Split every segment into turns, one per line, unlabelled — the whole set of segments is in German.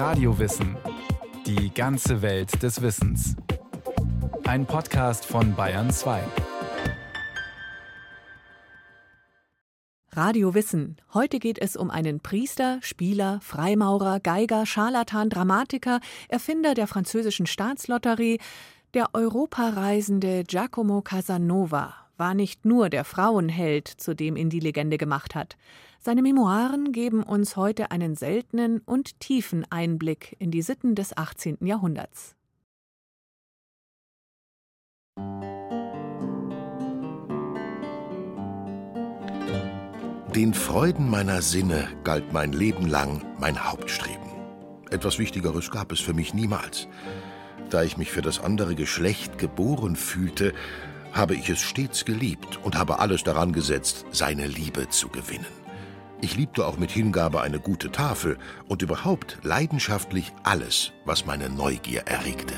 Radiowissen. Die ganze Welt des Wissens. Ein Podcast von Bayern 2.
Radio Wissen. Heute geht es um einen Priester, Spieler, Freimaurer, Geiger, Scharlatan, Dramatiker, Erfinder der französischen Staatslotterie. Der Europareisende Giacomo Casanova war nicht nur der Frauenheld, zu dem ihn die Legende gemacht hat. Seine Memoiren geben uns heute einen seltenen und tiefen Einblick in die Sitten des 18. Jahrhunderts.
Den Freuden meiner Sinne galt mein Leben lang mein Hauptstreben. Etwas Wichtigeres gab es für mich niemals. Da ich mich für das andere Geschlecht geboren fühlte, habe ich es stets geliebt und habe alles daran gesetzt, seine Liebe zu gewinnen. Ich liebte auch mit Hingabe eine gute Tafel und überhaupt leidenschaftlich alles, was meine Neugier erregte.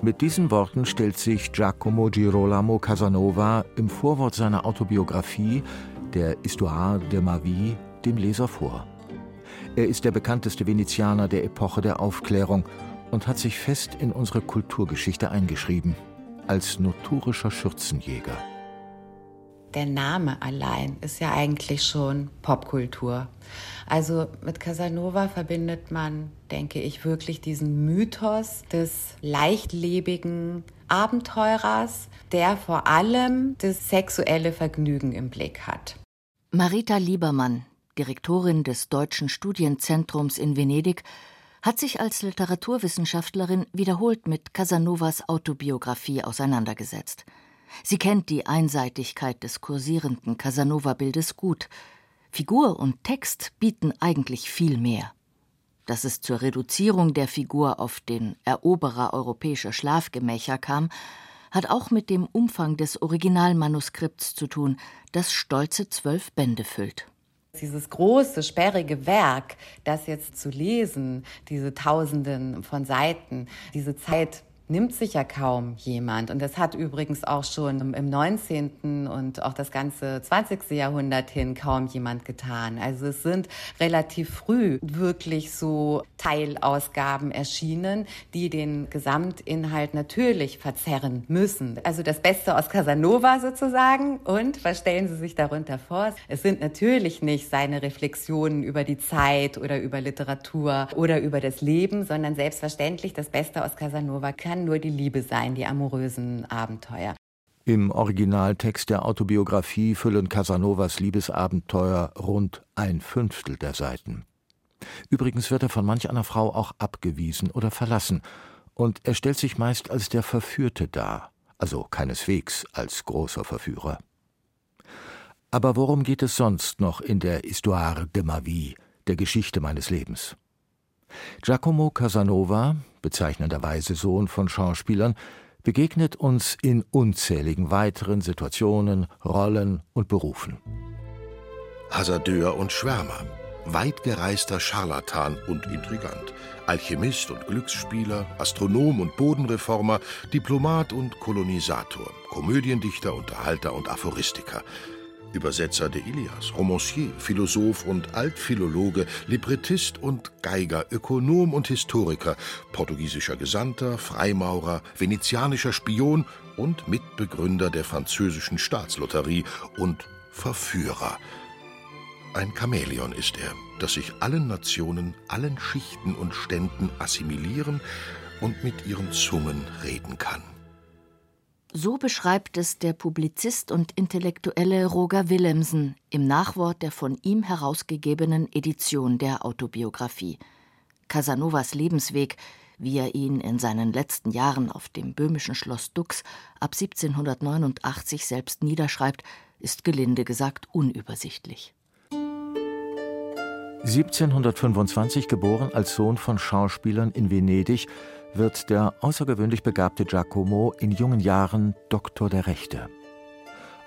Mit diesen Worten stellt sich Giacomo Girolamo Casanova im Vorwort seiner Autobiografie, der Histoire de ma vie, dem Leser vor. Er ist der bekannteste Venezianer der Epoche der Aufklärung und hat sich fest in unsere Kulturgeschichte eingeschrieben, als notorischer Schürzenjäger
der Name allein ist ja eigentlich schon Popkultur. Also mit Casanova verbindet man, denke ich, wirklich diesen Mythos des leichtlebigen Abenteurers, der vor allem das sexuelle Vergnügen im Blick hat.
Marita Liebermann, Direktorin des Deutschen Studienzentrums in Venedig, hat sich als Literaturwissenschaftlerin wiederholt mit Casanovas Autobiografie auseinandergesetzt. Sie kennt die Einseitigkeit des kursierenden Casanova-Bildes gut. Figur und Text bieten eigentlich viel mehr. Dass es zur Reduzierung der Figur auf den Eroberer europäischer Schlafgemächer kam, hat auch mit dem Umfang des Originalmanuskripts zu tun, das stolze zwölf Bände füllt.
Dieses große, sperrige Werk, das jetzt zu lesen, diese Tausenden von Seiten, diese Zeit nimmt sich ja kaum jemand. Und das hat übrigens auch schon im 19. und auch das ganze 20. Jahrhundert hin kaum jemand getan. Also es sind relativ früh wirklich so Teilausgaben erschienen, die den Gesamtinhalt natürlich verzerren müssen. Also das Beste aus Casanova sozusagen. Und was stellen Sie sich darunter vor? Es sind natürlich nicht seine Reflexionen über die Zeit oder über Literatur oder über das Leben, sondern selbstverständlich das Beste aus Casanova kann nur die Liebe sein, die amorösen Abenteuer.
Im Originaltext der Autobiografie füllen Casanovas Liebesabenteuer rund ein Fünftel der Seiten. Übrigens wird er von manch einer Frau auch abgewiesen oder verlassen, und er stellt sich meist als der Verführte dar, also keineswegs als großer Verführer. Aber worum geht es sonst noch in der Histoire de ma vie, der Geschichte meines Lebens? Giacomo Casanova, bezeichnenderweise Sohn von Schauspielern, begegnet uns in unzähligen weiteren Situationen, Rollen und Berufen.
Hasardeur und Schwärmer, weitgereister Scharlatan und Intrigant, Alchemist und Glücksspieler, Astronom und Bodenreformer, Diplomat und Kolonisator, Komödiendichter, Unterhalter und Aphoristiker – Übersetzer der Ilias, Romancier, Philosoph und Altphilologe, Librettist und Geiger, Ökonom und Historiker, portugiesischer Gesandter, Freimaurer, venezianischer Spion und Mitbegründer der französischen Staatslotterie und Verführer. Ein Chamäleon ist er, das sich allen Nationen, allen Schichten und Ständen assimilieren und mit ihren Zungen reden kann.
So beschreibt es der Publizist und Intellektuelle Roger Willemsen im Nachwort der von ihm herausgegebenen Edition der Autobiografie. Casanovas Lebensweg, wie er ihn in seinen letzten Jahren auf dem böhmischen Schloss Dux ab 1789 selbst niederschreibt, ist gelinde gesagt unübersichtlich.
1725 geboren als Sohn von Schauspielern in Venedig, wird der außergewöhnlich begabte Giacomo in jungen Jahren Doktor der Rechte.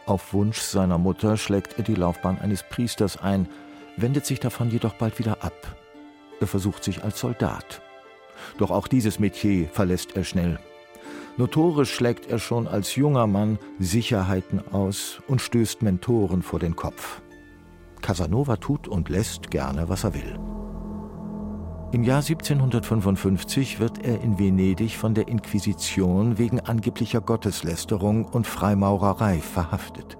Auf Wunsch seiner Mutter schlägt er die Laufbahn eines Priesters ein, wendet sich davon jedoch bald wieder ab. Er versucht sich als Soldat. Doch auch dieses Metier verlässt er schnell. Notorisch schlägt er schon als junger Mann Sicherheiten aus und stößt Mentoren vor den Kopf. Casanova tut und lässt gerne, was er will. Im Jahr 1755 wird er in Venedig von der Inquisition wegen angeblicher Gotteslästerung und Freimaurerei verhaftet.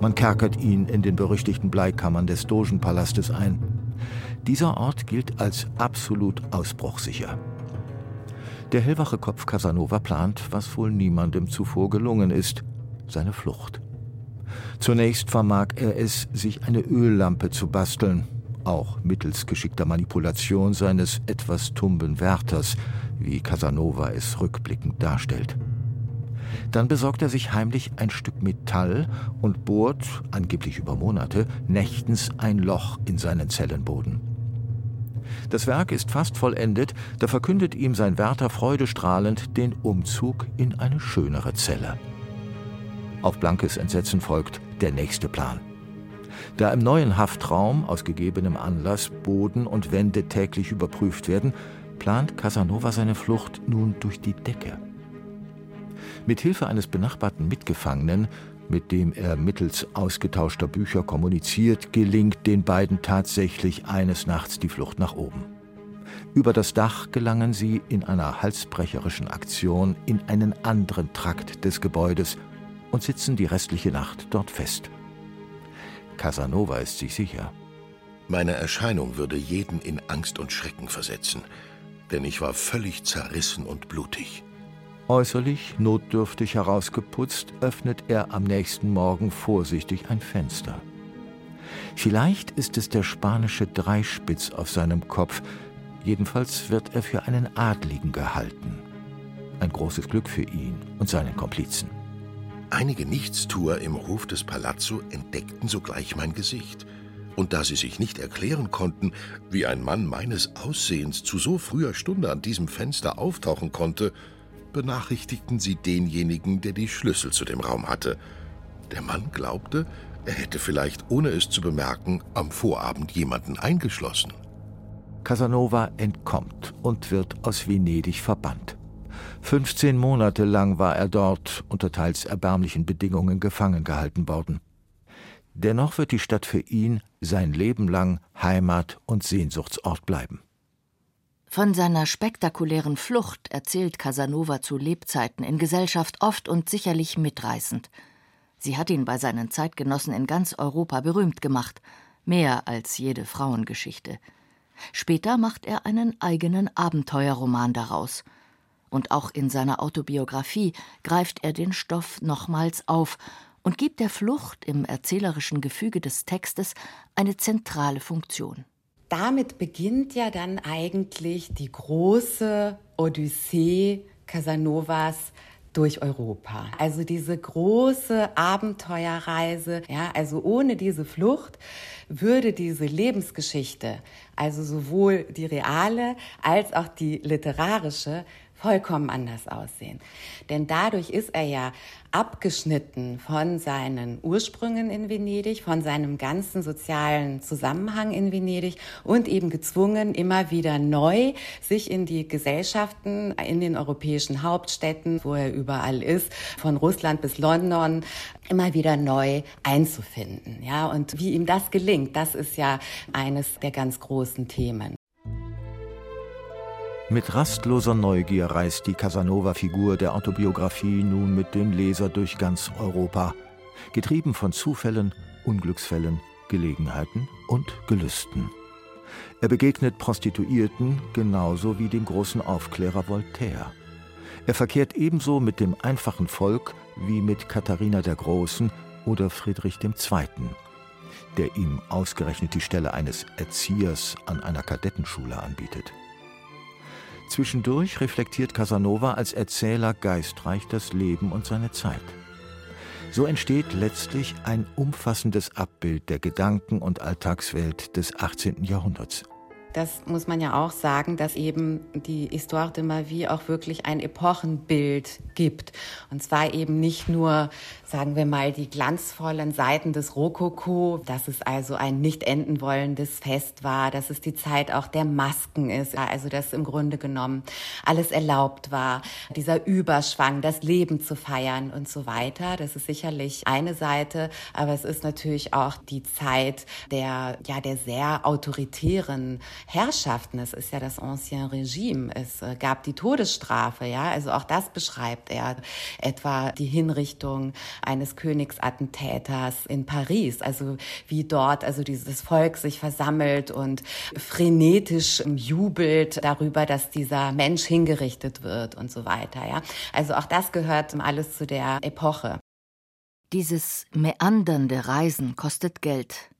Man kerkert ihn in den berüchtigten Bleikammern des Dogenpalastes ein. Dieser Ort gilt als absolut ausbruchsicher. Der hellwache Kopf Casanova plant, was wohl niemandem zuvor gelungen ist, seine Flucht. Zunächst vermag er es, sich eine Öllampe zu basteln, auch mittels geschickter Manipulation seines etwas tumben Wärters, wie Casanova es rückblickend darstellt. Dann besorgt er sich heimlich ein Stück Metall und bohrt, angeblich über Monate, nächtens ein Loch in seinen Zellenboden. Das Werk ist fast vollendet, da verkündet ihm sein Wärter freudestrahlend den Umzug in eine schönere Zelle. Auf blankes Entsetzen folgt der nächste Plan. Da im neuen Haftraum aus gegebenem Anlass Boden und Wände täglich überprüft werden, plant Casanova seine Flucht nun durch die Decke. Mit Hilfe eines benachbarten Mitgefangenen, mit dem er mittels ausgetauschter Bücher kommuniziert, gelingt den beiden tatsächlich eines Nachts die Flucht nach oben. Über das Dach gelangen sie in einer halsbrecherischen Aktion in einen anderen Trakt des Gebäudes und sitzen die restliche Nacht dort fest. Casanova ist sich sicher.
Meine Erscheinung würde jeden in Angst und Schrecken versetzen, denn ich war völlig zerrissen und blutig.
Äußerlich notdürftig herausgeputzt, öffnet er am nächsten Morgen vorsichtig ein Fenster. Vielleicht ist es der spanische Dreispitz auf seinem Kopf, jedenfalls wird er für einen Adligen gehalten. Ein großes Glück für ihn und seinen Komplizen.
Einige Nichtstuer im Hof des Palazzo entdeckten sogleich mein Gesicht. Und da sie sich nicht erklären konnten, wie ein Mann meines Aussehens zu so früher Stunde an diesem Fenster auftauchen konnte, benachrichtigten sie denjenigen, der die Schlüssel zu dem Raum hatte. Der Mann glaubte, er hätte vielleicht, ohne es zu bemerken, am Vorabend jemanden eingeschlossen.
Casanova entkommt und wird aus Venedig verbannt. 15 Monate lang war er dort unter teils erbärmlichen Bedingungen gefangen gehalten worden. Dennoch wird die Stadt für ihn sein Leben lang Heimat und Sehnsuchtsort bleiben.
Von seiner spektakulären Flucht erzählt Casanova zu Lebzeiten in Gesellschaft oft und sicherlich mitreißend. Sie hat ihn bei seinen Zeitgenossen in ganz Europa berühmt gemacht, mehr als jede Frauengeschichte. Später macht er einen eigenen Abenteuerroman daraus – und auch in seiner Autobiografie greift er den Stoff nochmals auf und gibt der Flucht im erzählerischen Gefüge des Textes eine zentrale Funktion.
Damit beginnt ja dann eigentlich die große Odyssee Casanovas durch Europa. Also diese große Abenteuerreise, ja, also ohne diese Flucht würde diese Lebensgeschichte, also sowohl die reale als auch die literarische, vollkommen anders aussehen. Denn dadurch ist er ja abgeschnitten von seinen Ursprüngen in Venedig, von seinem ganzen sozialen Zusammenhang in Venedig und eben gezwungen, immer wieder neu sich in die Gesellschaften in den europäischen Hauptstädten, wo er überall ist, von Russland bis London, immer wieder neu einzufinden. Ja, und wie ihm das gelingt, das ist ja eines der ganz großen Themen.
Mit rastloser Neugier reist die Casanova-Figur der Autobiografie nun mit dem Leser durch ganz Europa, getrieben von Zufällen, Unglücksfällen, Gelegenheiten und Gelüsten. Er begegnet Prostituierten genauso wie dem großen Aufklärer Voltaire. Er verkehrt ebenso mit dem einfachen Volk wie mit Katharina der Großen oder Friedrich II., der ihm ausgerechnet die Stelle eines Erziehers an einer Kadettenschule anbietet. Zwischendurch reflektiert Casanova als Erzähler geistreich das Leben und seine Zeit. So entsteht letztlich ein umfassendes Abbild der Gedanken- und Alltagswelt des 18. Jahrhunderts.
Das muss man ja auch sagen, dass eben die Histoire de ma vie auch wirklich ein Epochenbild gibt. Und zwar eben nicht nur, sagen wir mal, die glanzvollen Seiten des Rokoko, dass es also ein nicht enden wollendes Fest war, dass es die Zeit auch der Masken ist, also dass im Grunde genommen alles erlaubt war, dieser Überschwang, das Leben zu feiern und so weiter. Das ist sicherlich eine Seite, aber es ist natürlich auch die Zeit der, ja, der sehr autoritären Herrschaften. Es ist ja das Ancien Regime. Es äh, gab die Todesstrafe, ja. Also auch das beschreibt er. Etwa die Hinrichtung eines Königsattentäters in Paris. Also wie dort, also dieses Volk sich versammelt und frenetisch jubelt darüber, dass dieser Mensch hingerichtet wird und so weiter, ja. Also auch das gehört alles zu der Epoche.
Dieses meandernde Reisen kostet Geld.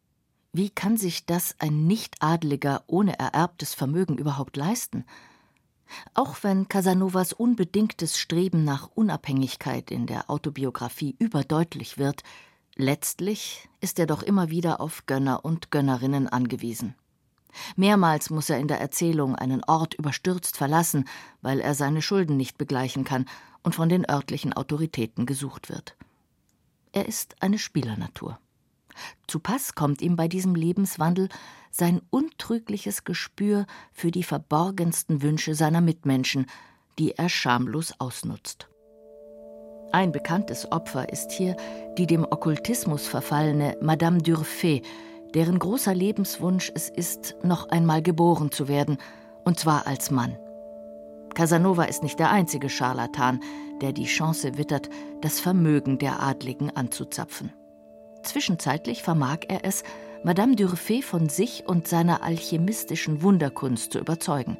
Wie kann sich das ein Nichtadliger ohne ererbtes Vermögen überhaupt leisten? Auch wenn Casanovas unbedingtes Streben nach Unabhängigkeit in der Autobiografie überdeutlich wird, letztlich ist er doch immer wieder auf Gönner und Gönnerinnen angewiesen. Mehrmals muss er in der Erzählung einen Ort überstürzt verlassen, weil er seine Schulden nicht begleichen kann und von den örtlichen Autoritäten gesucht wird. Er ist eine Spielernatur. Zu Pass kommt ihm bei diesem Lebenswandel sein untrügliches Gespür für die verborgensten Wünsche seiner Mitmenschen, die er schamlos ausnutzt. Ein bekanntes Opfer ist hier die dem Okkultismus verfallene Madame Durfay, deren großer Lebenswunsch es ist, noch einmal geboren zu werden, und zwar als Mann. Casanova ist nicht der einzige Scharlatan, der die Chance wittert, das Vermögen der Adligen anzuzapfen. Zwischenzeitlich vermag er es, Madame Durfay von sich und seiner alchemistischen Wunderkunst zu überzeugen.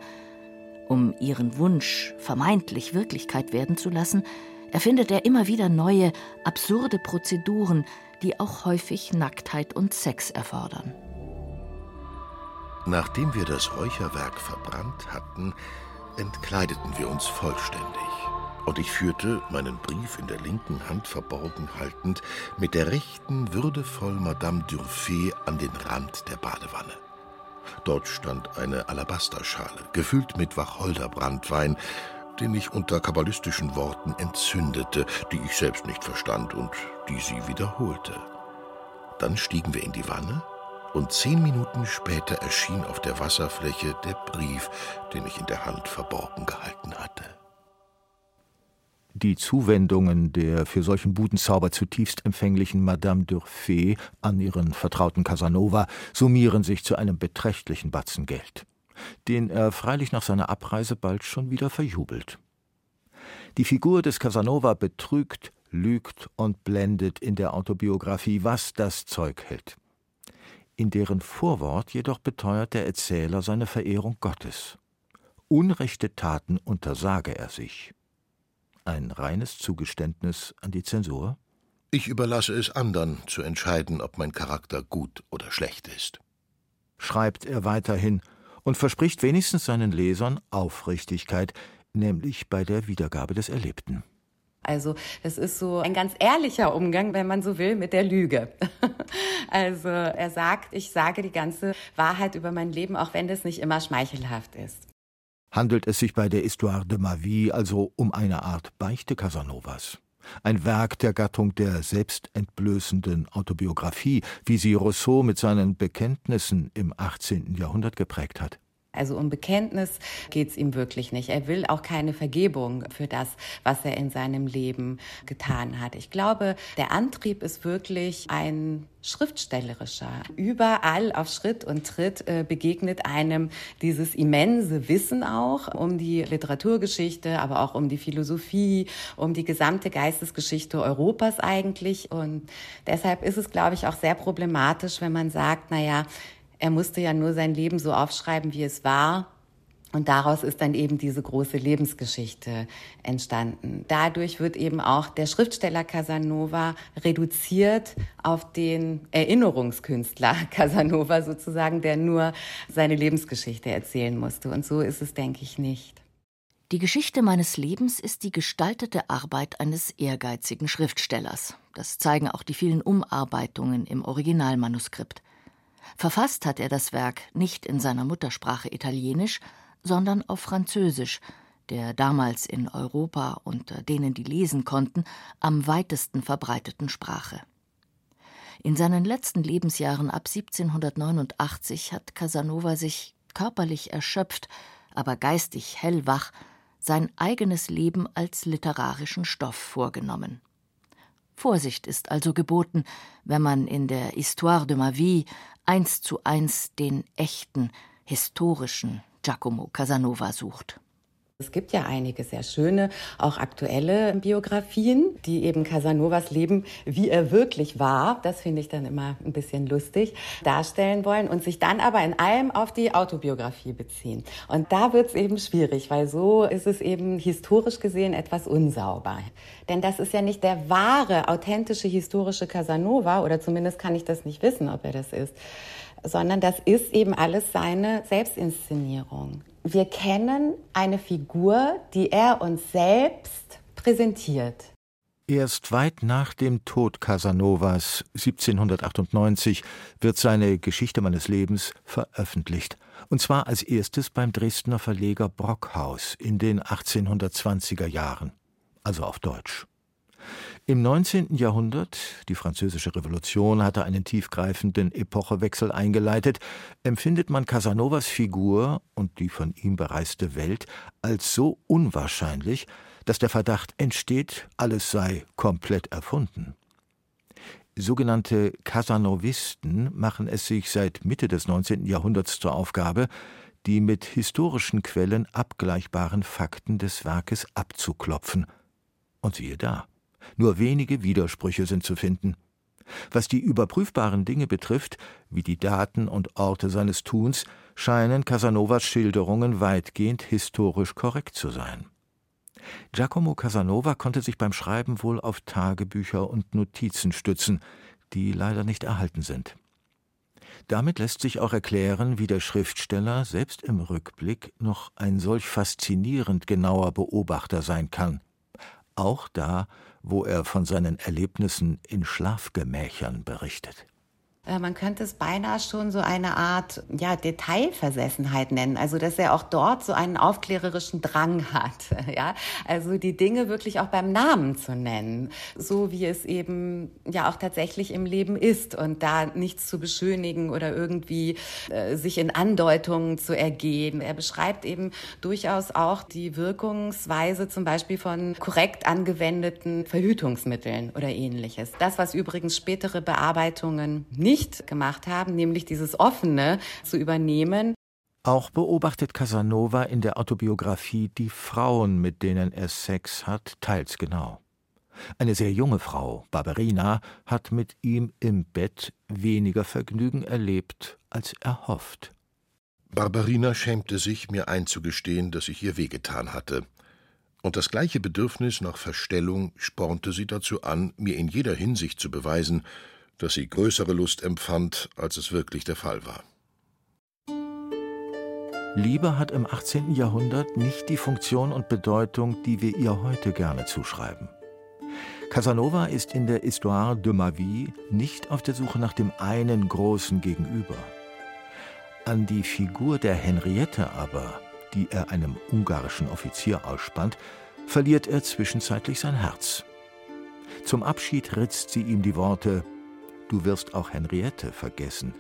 Um ihren Wunsch vermeintlich Wirklichkeit werden zu lassen, erfindet er immer wieder neue, absurde Prozeduren, die auch häufig Nacktheit und Sex erfordern.
Nachdem wir das Räucherwerk verbrannt hatten, entkleideten wir uns vollständig und ich führte, meinen Brief in der linken Hand verborgen haltend, mit der rechten würdevoll Madame Durfay an den Rand der Badewanne. Dort stand eine Alabasterschale, gefüllt mit Wacholderbrandwein, den ich unter kabbalistischen Worten entzündete, die ich selbst nicht verstand und die sie wiederholte. Dann stiegen wir in die Wanne, und zehn Minuten später erschien auf der Wasserfläche der Brief, den ich in der Hand verborgen gehalten hatte.
Die Zuwendungen der für solchen Budenzauber zutiefst empfänglichen Madame Durfay an ihren vertrauten Casanova summieren sich zu einem beträchtlichen Batzen Geld, den er freilich nach seiner Abreise bald schon wieder verjubelt. Die Figur des Casanova betrügt, lügt und blendet in der Autobiografie, was das Zeug hält. In deren Vorwort jedoch beteuert der Erzähler seine Verehrung Gottes. Unrechte Taten untersage er sich. Ein reines Zugeständnis an die Zensur?
Ich überlasse es anderen zu entscheiden, ob mein Charakter gut oder schlecht ist.
Schreibt er weiterhin und verspricht wenigstens seinen Lesern Aufrichtigkeit, nämlich bei der Wiedergabe des Erlebten.
Also das ist so ein ganz ehrlicher Umgang, wenn man so will, mit der Lüge. Also er sagt, ich sage die ganze Wahrheit über mein Leben, auch wenn das nicht immer schmeichelhaft ist
handelt es sich bei der Histoire de ma vie also um eine Art Beichte Casanovas. Ein Werk der Gattung der selbstentblößenden Autobiografie, wie sie Rousseau mit seinen Bekenntnissen im 18. Jahrhundert geprägt hat.
Also um Bekenntnis geht es ihm wirklich nicht. Er will auch keine Vergebung für das, was er in seinem Leben getan hat. Ich glaube, der Antrieb ist wirklich ein schriftstellerischer. Überall auf Schritt und Tritt äh, begegnet einem dieses immense Wissen auch um die Literaturgeschichte, aber auch um die Philosophie, um die gesamte Geistesgeschichte Europas eigentlich. Und deshalb ist es, glaube ich, auch sehr problematisch, wenn man sagt, na ja, er musste ja nur sein Leben so aufschreiben, wie es war. Und daraus ist dann eben diese große Lebensgeschichte entstanden. Dadurch wird eben auch der Schriftsteller Casanova reduziert auf den Erinnerungskünstler Casanova sozusagen, der nur seine Lebensgeschichte erzählen musste. Und so ist es, denke ich, nicht.
Die Geschichte meines Lebens ist die gestaltete Arbeit eines ehrgeizigen Schriftstellers. Das zeigen auch die vielen Umarbeitungen im Originalmanuskript. Verfasst hat er das Werk nicht in seiner Muttersprache Italienisch, sondern auf Französisch, der damals in Europa unter denen, die lesen konnten, am weitesten verbreiteten Sprache. In seinen letzten Lebensjahren ab 1789 hat Casanova sich körperlich erschöpft, aber geistig hellwach sein eigenes Leben als literarischen Stoff vorgenommen. Vorsicht ist also geboten, wenn man in der Histoire de ma vie eins zu eins den echten, historischen Giacomo Casanova sucht.
Es gibt ja einige sehr schöne, auch aktuelle Biografien, die eben Casanovas Leben, wie er wirklich war, das finde ich dann immer ein bisschen lustig, darstellen wollen und sich dann aber in allem auf die Autobiografie beziehen. Und da wird es eben schwierig, weil so ist es eben historisch gesehen etwas unsauber. Denn das ist ja nicht der wahre, authentische, historische Casanova, oder zumindest kann ich das nicht wissen, ob er das ist, sondern das ist eben alles seine Selbstinszenierung wir kennen eine Figur, die er uns selbst präsentiert.
Erst weit nach dem Tod Casanovas 1798 wird seine Geschichte meines Lebens veröffentlicht. Und zwar als erstes beim Dresdner Verleger Brockhaus in den 1820er Jahren, also auf Deutsch. Im 19. Jahrhundert, die Französische Revolution hatte einen tiefgreifenden Epochewechsel eingeleitet, empfindet man Casanovas Figur und die von ihm bereiste Welt als so unwahrscheinlich, dass der Verdacht entsteht, alles sei komplett erfunden. Sogenannte Casanovisten machen es sich seit Mitte des 19. Jahrhunderts zur Aufgabe, die mit historischen Quellen abgleichbaren Fakten des Werkes abzuklopfen. Und siehe da. Nur wenige Widersprüche sind zu finden. Was die überprüfbaren Dinge betrifft, wie die Daten und Orte seines Tuns, scheinen Casanovas Schilderungen weitgehend historisch korrekt zu sein. Giacomo Casanova konnte sich beim Schreiben wohl auf Tagebücher und Notizen stützen, die leider nicht erhalten sind. Damit lässt sich auch erklären, wie der Schriftsteller selbst im Rückblick noch ein solch faszinierend genauer Beobachter sein kann, auch da, wo er von seinen Erlebnissen in Schlafgemächern berichtet.
Äh, man könnte es beinahe schon so eine Art ja, Detailversessenheit nennen. Also, dass er auch dort so einen aufklärerischen Drang hat. Ja? Also, die Dinge wirklich auch beim Namen zu nennen. So wie es eben ja auch tatsächlich im Leben ist und da nichts zu beschönigen oder irgendwie äh, sich in Andeutungen zu ergehen. Er beschreibt eben durchaus auch die Wirkungsweise zum Beispiel von korrekt angewendeten Verhütungsmitteln oder ähnliches. Das, was übrigens spätere Bearbeitungen nicht nicht gemacht haben, nämlich dieses Offene zu übernehmen.
Auch beobachtet Casanova in der Autobiografie die Frauen, mit denen er Sex hat, teils genau. Eine sehr junge Frau, Barberina, hat mit ihm im Bett weniger Vergnügen erlebt als erhofft.
Barberina schämte sich, mir einzugestehen, dass ich ihr wehgetan hatte. Und das gleiche Bedürfnis nach Verstellung spornte sie dazu an, mir in jeder Hinsicht zu beweisen, dass sie größere Lust empfand, als es wirklich der Fall war.
Liebe hat im 18. Jahrhundert nicht die Funktion und Bedeutung, die wir ihr heute gerne zuschreiben. Casanova ist in der Histoire de ma vie nicht auf der Suche nach dem einen großen Gegenüber. An die Figur der Henriette aber, die er einem ungarischen Offizier ausspannt, verliert er zwischenzeitlich sein Herz. Zum Abschied ritzt sie ihm die Worte Du wirst auch Henriette vergessen,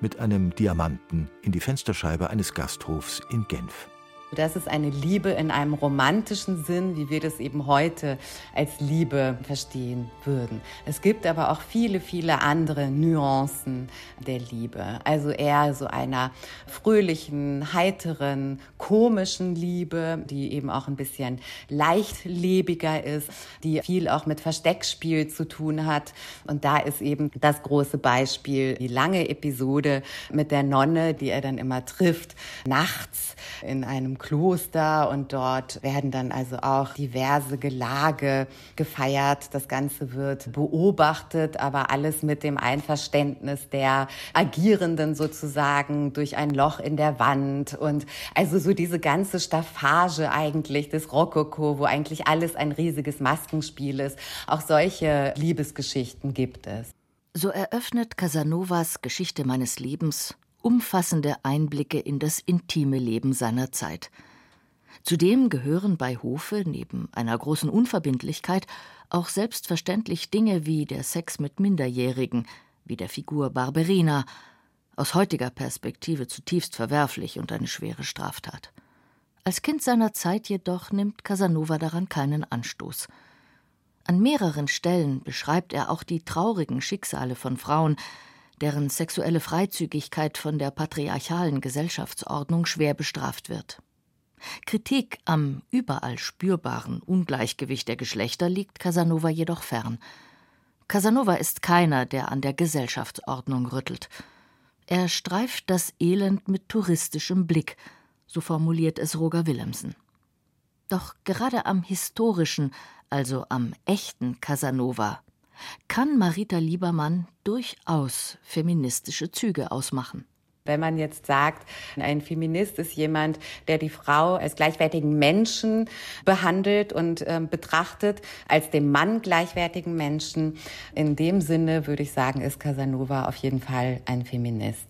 mit einem Diamanten in die Fensterscheibe eines Gasthofs in Genf.
Das ist eine Liebe in einem romantischen Sinn, wie wir das eben heute als Liebe verstehen würden. Es gibt aber auch viele, viele andere Nuancen der Liebe. Also eher so einer fröhlichen, heiteren, komischen Liebe, die eben auch ein bisschen leichtlebiger ist, die viel auch mit Versteckspiel zu tun hat. Und da ist eben das große Beispiel die lange Episode mit der Nonne, die er dann immer trifft, nachts in einem Kloster und dort werden dann also auch diverse Gelage gefeiert. Das Ganze wird beobachtet, aber alles mit dem Einverständnis der Agierenden sozusagen durch ein Loch in der Wand und also so diese ganze Staffage eigentlich des Rokoko, wo eigentlich alles ein riesiges Maskenspiel ist. Auch solche Liebesgeschichten gibt es.
So eröffnet Casanovas Geschichte meines Lebens umfassende Einblicke in das intime Leben seiner Zeit. Zudem gehören bei Hofe neben einer großen Unverbindlichkeit auch selbstverständlich Dinge wie der Sex mit Minderjährigen, wie der Figur Barberina, aus heutiger Perspektive zutiefst verwerflich und eine schwere Straftat. Als Kind seiner Zeit jedoch nimmt Casanova daran keinen Anstoß. An mehreren Stellen beschreibt er auch die traurigen Schicksale von Frauen, deren sexuelle Freizügigkeit von der patriarchalen Gesellschaftsordnung schwer bestraft wird. Kritik am überall spürbaren Ungleichgewicht der Geschlechter liegt Casanova jedoch fern. Casanova ist keiner, der an der Gesellschaftsordnung rüttelt. Er streift das Elend mit touristischem Blick, so formuliert es Roger Willemsen. Doch gerade am historischen, also am echten Casanova, kann Marita Liebermann durchaus feministische Züge ausmachen.
Wenn man jetzt sagt, ein Feminist ist jemand, der die Frau als gleichwertigen Menschen behandelt und äh, betrachtet, als dem Mann gleichwertigen Menschen, in dem Sinne würde ich sagen, ist Casanova auf jeden Fall ein Feminist.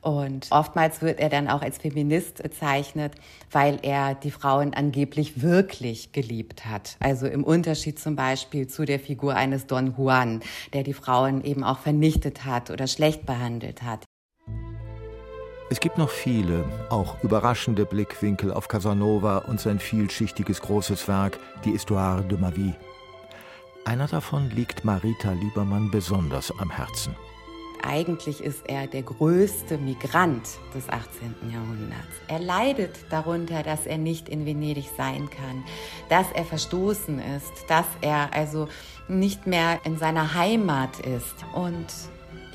Und oftmals wird er dann auch als Feminist bezeichnet, weil er die Frauen angeblich wirklich geliebt hat. Also im Unterschied zum Beispiel zu der Figur eines Don Juan, der die Frauen eben auch vernichtet hat oder schlecht behandelt hat.
Es gibt noch viele, auch überraschende Blickwinkel auf Casanova und sein vielschichtiges großes Werk, die Histoire de ma vie. Einer davon liegt Marita Liebermann besonders am Herzen.
Eigentlich ist er der größte Migrant des 18. Jahrhunderts. Er leidet darunter, dass er nicht in Venedig sein kann, dass er verstoßen ist, dass er also nicht mehr in seiner Heimat ist. Und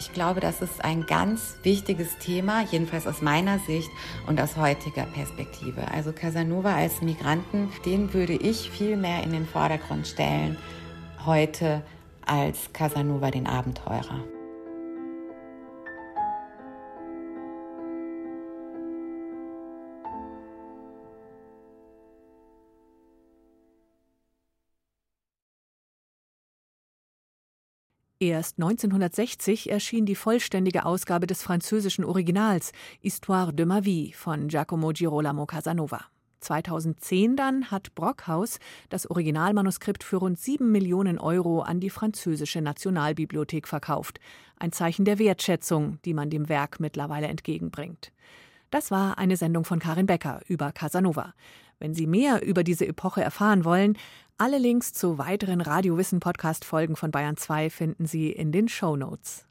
ich glaube, das ist ein ganz wichtiges Thema, jedenfalls aus meiner Sicht und aus heutiger Perspektive. Also Casanova als Migranten, den würde ich viel mehr in den Vordergrund stellen heute als Casanova den Abenteurer.
Erst 1960 erschien die vollständige Ausgabe des französischen Originals Histoire de ma vie von Giacomo Girolamo Casanova. 2010 dann hat Brockhaus das Originalmanuskript für rund 7 Millionen Euro an die französische Nationalbibliothek verkauft. Ein Zeichen der Wertschätzung, die man dem Werk mittlerweile entgegenbringt. Das war eine Sendung von Karin Becker über Casanova. Wenn Sie mehr über diese Epoche erfahren wollen, alle Links zu weiteren Radiowissen Podcast Folgen von Bayern 2 finden Sie in den Show Notes.